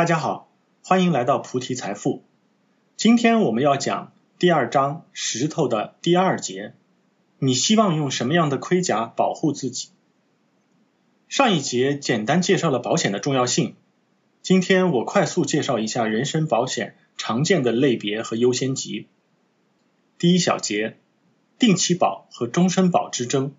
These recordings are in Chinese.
大家好，欢迎来到菩提财富。今天我们要讲第二章石头的第二节。你希望用什么样的盔甲保护自己？上一节简单介绍了保险的重要性。今天我快速介绍一下人身保险常见的类别和优先级。第一小节，定期保和终身保之争。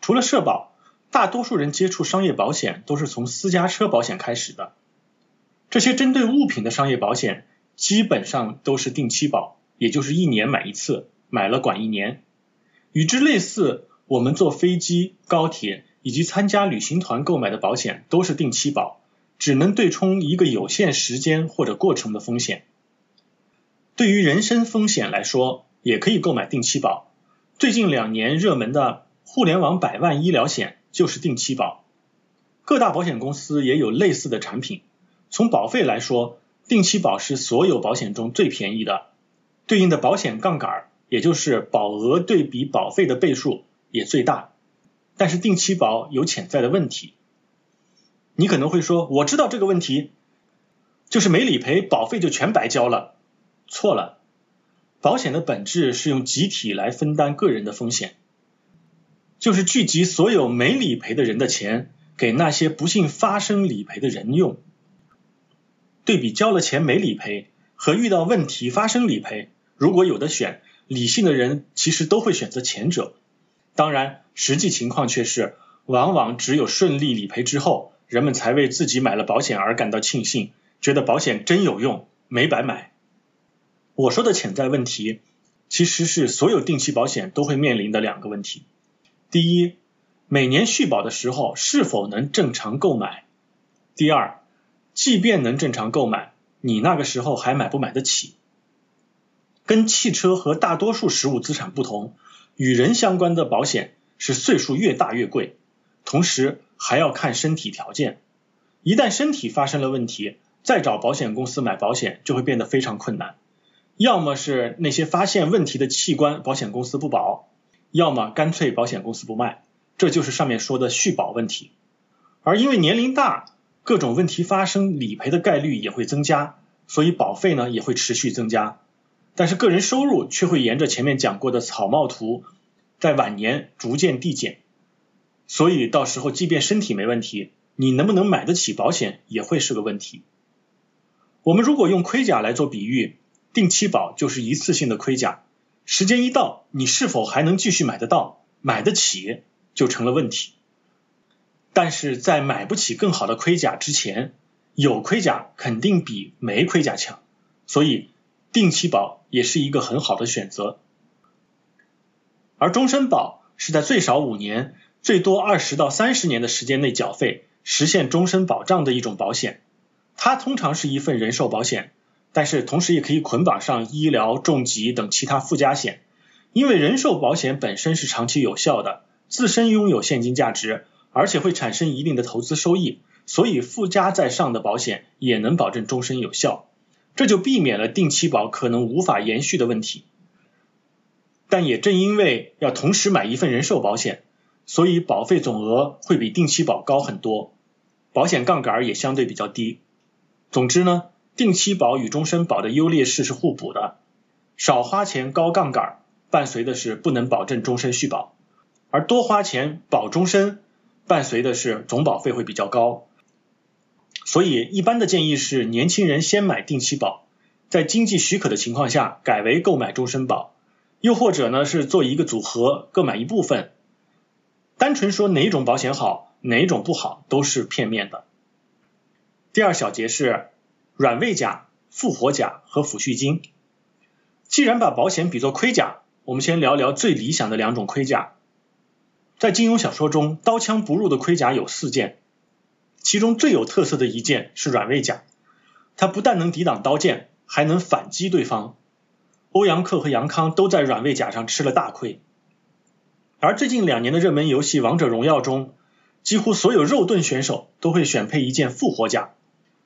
除了社保，大多数人接触商业保险都是从私家车保险开始的。这些针对物品的商业保险基本上都是定期保，也就是一年买一次，买了管一年。与之类似，我们坐飞机、高铁以及参加旅行团购买的保险都是定期保，只能对冲一个有限时间或者过程的风险。对于人身风险来说，也可以购买定期保。最近两年热门的互联网百万医疗险就是定期保，各大保险公司也有类似的产品。从保费来说，定期保是所有保险中最便宜的，对应的保险杠杆，也就是保额对比保费的倍数也最大。但是定期保有潜在的问题，你可能会说，我知道这个问题，就是没理赔，保费就全白交了。错了，保险的本质是用集体来分担个人的风险，就是聚集所有没理赔的人的钱，给那些不幸发生理赔的人用。对比交了钱没理赔和遇到问题发生理赔，如果有的选，理性的人其实都会选择前者。当然，实际情况却是，往往只有顺利理赔之后，人们才为自己买了保险而感到庆幸，觉得保险真有用，没白买。我说的潜在问题，其实是所有定期保险都会面临的两个问题：第一，每年续保的时候是否能正常购买；第二。即便能正常购买，你那个时候还买不买得起？跟汽车和大多数实物资产不同，与人相关的保险是岁数越大越贵，同时还要看身体条件。一旦身体发生了问题，再找保险公司买保险就会变得非常困难。要么是那些发现问题的器官保险公司不保，要么干脆保险公司不卖，这就是上面说的续保问题。而因为年龄大，各种问题发生，理赔的概率也会增加，所以保费呢也会持续增加。但是个人收入却会沿着前面讲过的草帽图，在晚年逐渐递减。所以到时候即便身体没问题，你能不能买得起保险也会是个问题。我们如果用盔甲来做比喻，定期保就是一次性的盔甲，时间一到，你是否还能继续买得到、买得起，就成了问题。但是在买不起更好的盔甲之前，有盔甲肯定比没盔甲强，所以定期保也是一个很好的选择。而终身保是在最少五年、最多二十到三十年的时间内缴费，实现终身保障的一种保险。它通常是一份人寿保险，但是同时也可以捆绑上医疗、重疾等其他附加险。因为人寿保险本身是长期有效的，自身拥有现金价值。而且会产生一定的投资收益，所以附加在上的保险也能保证终身有效，这就避免了定期保可能无法延续的问题。但也正因为要同时买一份人寿保险，所以保费总额会比定期保高很多，保险杠杆也相对比较低。总之呢，定期保与终身保的优劣势是互补的，少花钱高杠杆伴随的是不能保证终身续保，而多花钱保终身。伴随的是总保费会比较高，所以一般的建议是年轻人先买定期保，在经济许可的情况下改为购买终身保，又或者呢是做一个组合各买一部分。单纯说哪种保险好，哪种不好都是片面的。第二小节是软位甲、复活甲和抚恤金。既然把保险比作盔甲，我们先聊聊最理想的两种盔甲。在金庸小说中，刀枪不入的盔甲有四件，其中最有特色的一件是软猬甲，它不但能抵挡刀剑，还能反击对方。欧阳克和杨康都在软猬甲上吃了大亏。而最近两年的热门游戏《王者荣耀》中，几乎所有肉盾选手都会选配一件复活甲，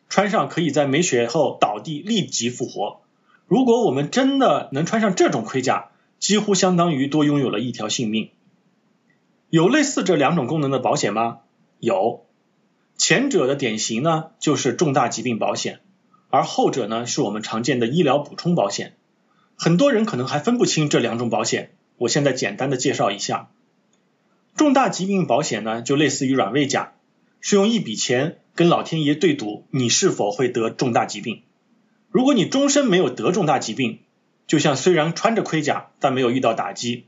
穿上可以在没血后倒地立即复活。如果我们真的能穿上这种盔甲，几乎相当于多拥有了一条性命。有类似这两种功能的保险吗？有，前者的典型呢就是重大疾病保险，而后者呢是我们常见的医疗补充保险。很多人可能还分不清这两种保险，我现在简单的介绍一下。重大疾病保险呢就类似于软猬甲，是用一笔钱跟老天爷对赌你是否会得重大疾病。如果你终身没有得重大疾病，就像虽然穿着盔甲但没有遇到打击，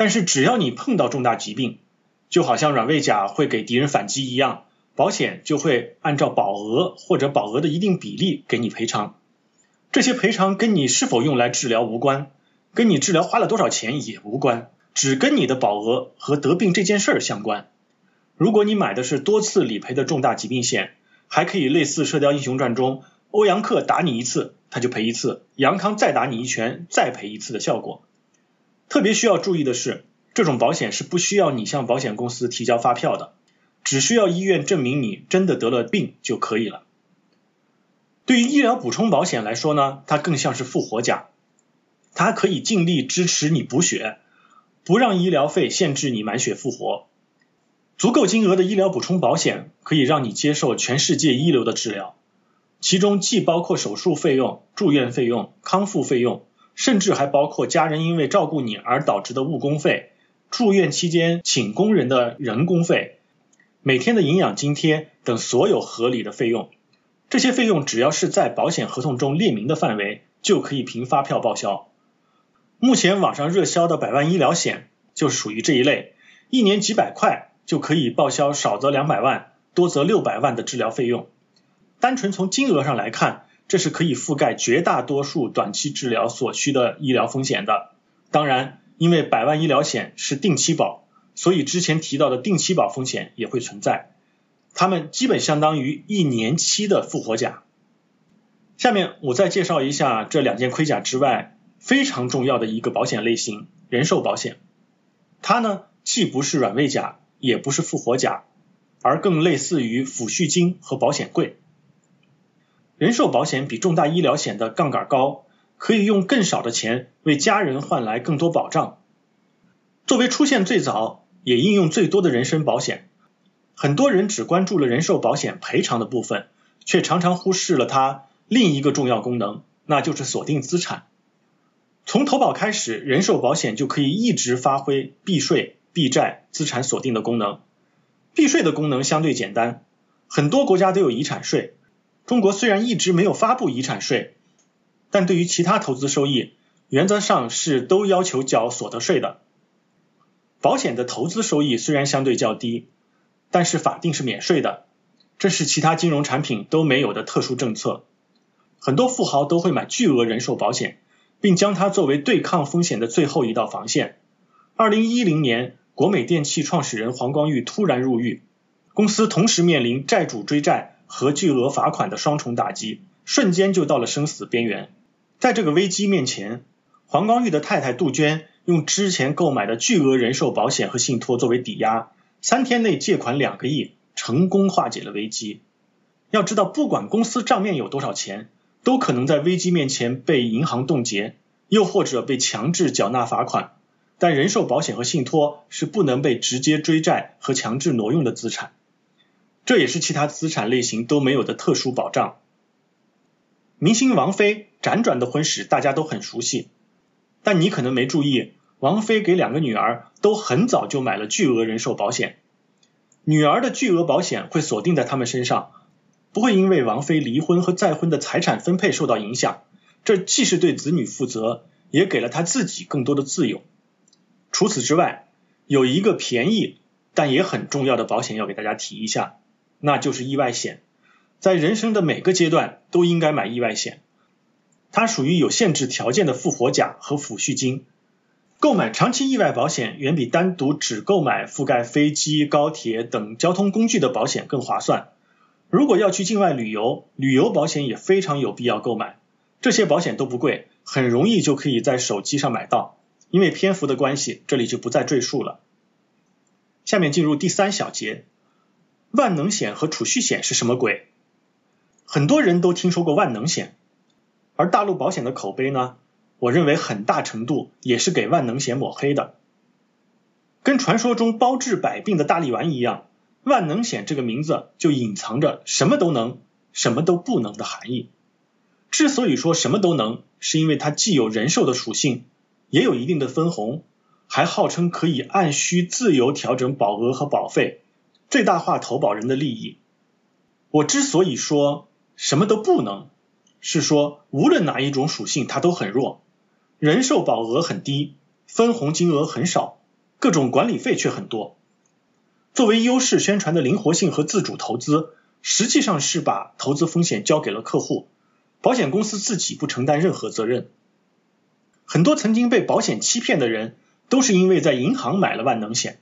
但是只要你碰到重大疾病，就好像软胃甲会给敌人反击一样。保险就会按照保额或者保额的一定比例给你赔偿，这些赔偿跟你是否用来治疗无关，跟你治疗花了多少钱也无关，只跟你的保额和得病这件事儿相关。如果你买的是多次理赔的重大疾病险，还可以类似《射雕英雄传》中欧阳克打你一次他就赔一次，杨康再打你一拳再赔一次的效果。特别需要注意的是，这种保险是不需要你向保险公司提交发票的。只需要医院证明你真的得了病就可以了。对于医疗补充保险来说呢，它更像是复活甲，它可以尽力支持你补血，不让医疗费限制你满血复活。足够金额的医疗补充保险可以让你接受全世界一流的治疗，其中既包括手术费用、住院费用、康复费用，甚至还包括家人因为照顾你而导致的误工费、住院期间请工人的人工费。每天的营养津贴等所有合理的费用，这些费用只要是在保险合同中列明的范围，就可以凭发票报销。目前网上热销的百万医疗险就属于这一类，一年几百块就可以报销少则两百万，多则六百万的治疗费用。单纯从金额上来看，这是可以覆盖绝大多数短期治疗所需的医疗风险的。当然，因为百万医疗险是定期保。所以之前提到的定期保风险也会存在，它们基本相当于一年期的复活甲。下面我再介绍一下这两件盔甲之外非常重要的一个保险类型——人寿保险。它呢既不是软胃甲，也不是复活甲，而更类似于抚恤金和保险柜。人寿保险比重大医疗险的杠杆高，可以用更少的钱为家人换来更多保障。作为出现最早也应用最多的人身保险，很多人只关注了人寿保险赔偿的部分，却常常忽视了它另一个重要功能，那就是锁定资产。从投保开始，人寿保险就可以一直发挥避税、避债、资产锁定的功能。避税的功能相对简单，很多国家都有遗产税，中国虽然一直没有发布遗产税，但对于其他投资收益，原则上是都要求缴所得税的。保险的投资收益虽然相对较低，但是法定是免税的，这是其他金融产品都没有的特殊政策。很多富豪都会买巨额人寿保险，并将它作为对抗风险的最后一道防线。二零一零年，国美电器创始人黄光裕突然入狱，公司同时面临债主追债和巨额罚款的双重打击，瞬间就到了生死边缘。在这个危机面前，黄光裕的太太杜鹃。用之前购买的巨额人寿保险和信托作为抵押，三天内借款两个亿，成功化解了危机。要知道，不管公司账面有多少钱，都可能在危机面前被银行冻结，又或者被强制缴纳罚款。但人寿保险和信托是不能被直接追债和强制挪用的资产，这也是其他资产类型都没有的特殊保障。明星王菲辗转的婚史大家都很熟悉，但你可能没注意。王菲给两个女儿都很早就买了巨额人寿保险，女儿的巨额保险会锁定在他们身上，不会因为王菲离婚和再婚的财产分配受到影响。这既是对子女负责，也给了她自己更多的自由。除此之外，有一个便宜但也很重要的保险要给大家提一下，那就是意外险。在人生的每个阶段都应该买意外险，它属于有限制条件的复活甲和抚恤金。购买长期意外保险远比单独只购买覆盖飞机、高铁等交通工具的保险更划算。如果要去境外旅游，旅游保险也非常有必要购买。这些保险都不贵，很容易就可以在手机上买到。因为篇幅的关系，这里就不再赘述了。下面进入第三小节，万能险和储蓄险是什么鬼？很多人都听说过万能险，而大陆保险的口碑呢？我认为很大程度也是给万能险抹黑的，跟传说中包治百病的大力丸一样，万能险这个名字就隐藏着什么都能、什么都不能的含义。之所以说什么都能，是因为它既有人寿的属性，也有一定的分红，还号称可以按需自由调整保额和保费，最大化投保人的利益。我之所以说什么都不能，是说无论哪一种属性它都很弱，人寿保额很低，分红金额很少，各种管理费却很多。作为优势宣传的灵活性和自主投资，实际上是把投资风险交给了客户。保险公司自己不承担任何责任。很多曾经被保险欺骗的人，都是因为在银行买了万能险。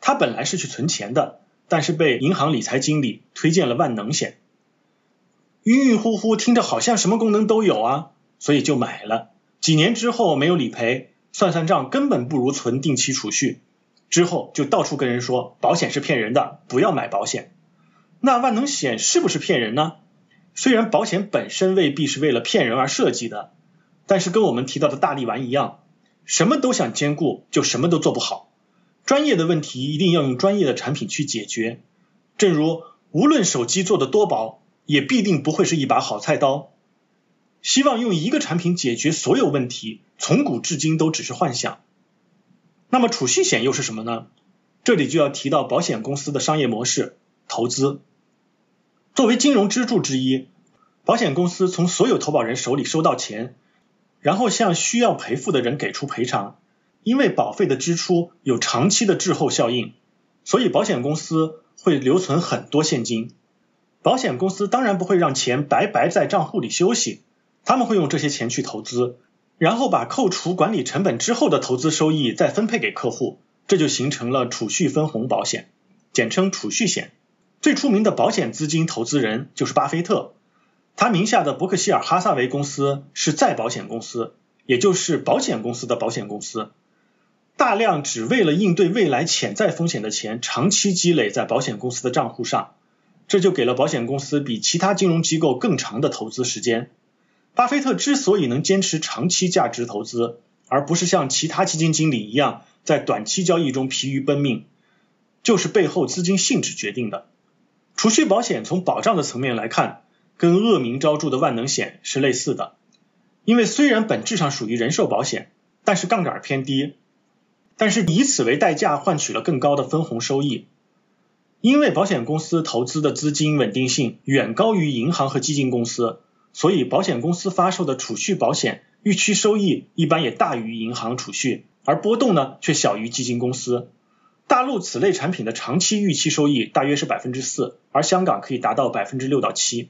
他本来是去存钱的，但是被银行理财经理推荐了万能险。晕晕乎乎，听着好像什么功能都有啊，所以就买了。几年之后没有理赔，算算账根本不如存定期储蓄。之后就到处跟人说保险是骗人的，不要买保险。那万能险是不是骗人呢？虽然保险本身未必是为了骗人而设计的，但是跟我们提到的大力丸一样，什么都想兼顾，就什么都做不好。专业的问题一定要用专业的产品去解决。正如无论手机做的多薄，也必定不会是一把好菜刀。希望用一个产品解决所有问题，从古至今都只是幻想。那么储蓄险又是什么呢？这里就要提到保险公司的商业模式——投资。作为金融支柱之一，保险公司从所有投保人手里收到钱，然后向需要赔付的人给出赔偿。因为保费的支出有长期的滞后效应，所以保险公司会留存很多现金。保险公司当然不会让钱白白在账户里休息，他们会用这些钱去投资，然后把扣除管理成本之后的投资收益再分配给客户，这就形成了储蓄分红保险，简称储蓄险。最出名的保险资金投资人就是巴菲特，他名下的伯克希尔哈撒韦公司是再保险公司，也就是保险公司的保险公司。大量只为了应对未来潜在风险的钱，长期积累在保险公司的账户上，这就给了保险公司比其他金融机构更长的投资时间。巴菲特之所以能坚持长期价值投资，而不是像其他基金经理一样在短期交易中疲于奔命，就是背后资金性质决定的。储蓄保险从保障的层面来看，跟恶名昭著的万能险是类似的。因为虽然本质上属于人寿保险，但是杠杆偏低，但是以此为代价换取了更高的分红收益。因为保险公司投资的资金稳定性远高于银行和基金公司，所以保险公司发售的储蓄保险预期收益一般也大于银行储蓄，而波动呢却小于基金公司。大陆此类产品的长期预期收益大约是百分之四，而香港可以达到百分之六到七。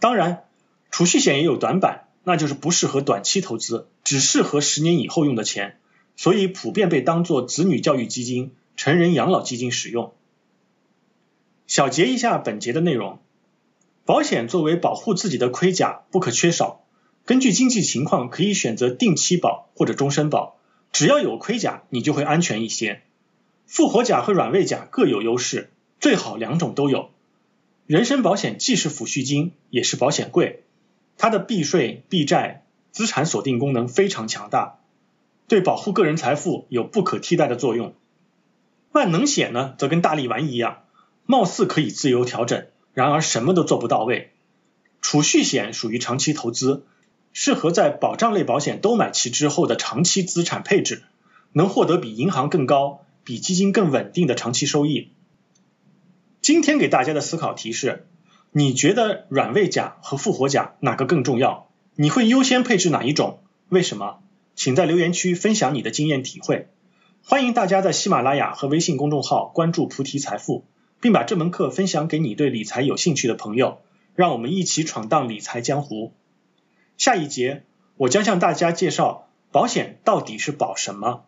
当然，储蓄险也有短板，那就是不适合短期投资，只适合十年以后用的钱，所以普遍被当做子女教育基金、成人养老基金使用。小结一下本节的内容：保险作为保护自己的盔甲不可缺少，根据经济情况可以选择定期保或者终身保，只要有盔甲，你就会安全一些。复活甲和软猬甲各有优势，最好两种都有。人身保险既是抚恤金，也是保险柜，它的避税、避债、资产锁定功能非常强大，对保护个人财富有不可替代的作用。万能险呢，则跟大力丸一样，貌似可以自由调整，然而什么都做不到位。储蓄险属于长期投资，适合在保障类保险都买齐之后的长期资产配置，能获得比银行更高。比基金更稳定的长期收益。今天给大家的思考提示：你觉得软猬甲和复活甲哪个更重要？你会优先配置哪一种？为什么？请在留言区分享你的经验体会。欢迎大家在喜马拉雅和微信公众号关注菩提财富，并把这门课分享给你对理财有兴趣的朋友。让我们一起闯荡理财江湖。下一节我将向大家介绍保险到底是保什么。